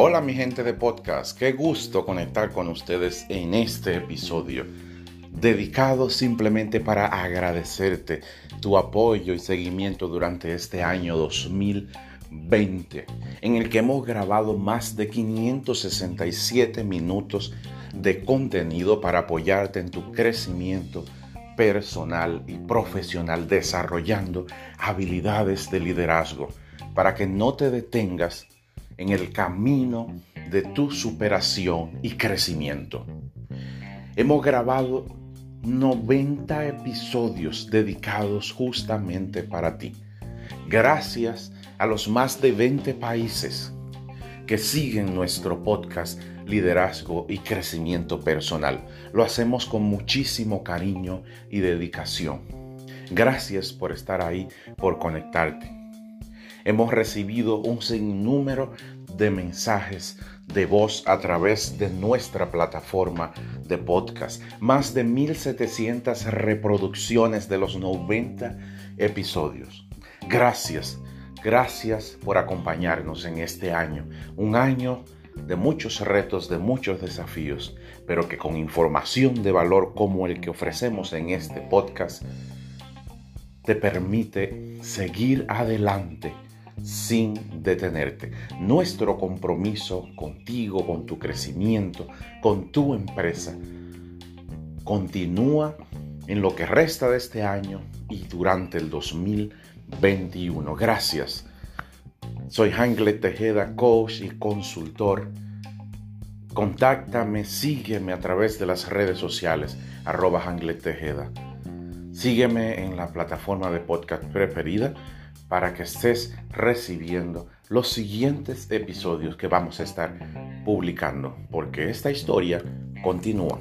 Hola mi gente de podcast, qué gusto conectar con ustedes en este episodio, dedicado simplemente para agradecerte tu apoyo y seguimiento durante este año 2020, en el que hemos grabado más de 567 minutos de contenido para apoyarte en tu crecimiento personal y profesional, desarrollando habilidades de liderazgo, para que no te detengas en el camino de tu superación y crecimiento. Hemos grabado 90 episodios dedicados justamente para ti. Gracias a los más de 20 países que siguen nuestro podcast Liderazgo y Crecimiento Personal. Lo hacemos con muchísimo cariño y dedicación. Gracias por estar ahí, por conectarte. Hemos recibido un sinnúmero de mensajes de voz a través de nuestra plataforma de podcast. Más de 1700 reproducciones de los 90 episodios. Gracias, gracias por acompañarnos en este año. Un año de muchos retos, de muchos desafíos, pero que con información de valor como el que ofrecemos en este podcast, te permite seguir adelante sin detenerte. Nuestro compromiso contigo, con tu crecimiento, con tu empresa, continúa en lo que resta de este año y durante el 2021. Gracias. Soy Hanglet Tejeda, coach y consultor. Contáctame, sígueme a través de las redes sociales, arroba Hanglet Tejeda. Sígueme en la plataforma de podcast preferida para que estés recibiendo los siguientes episodios que vamos a estar publicando, porque esta historia continúa.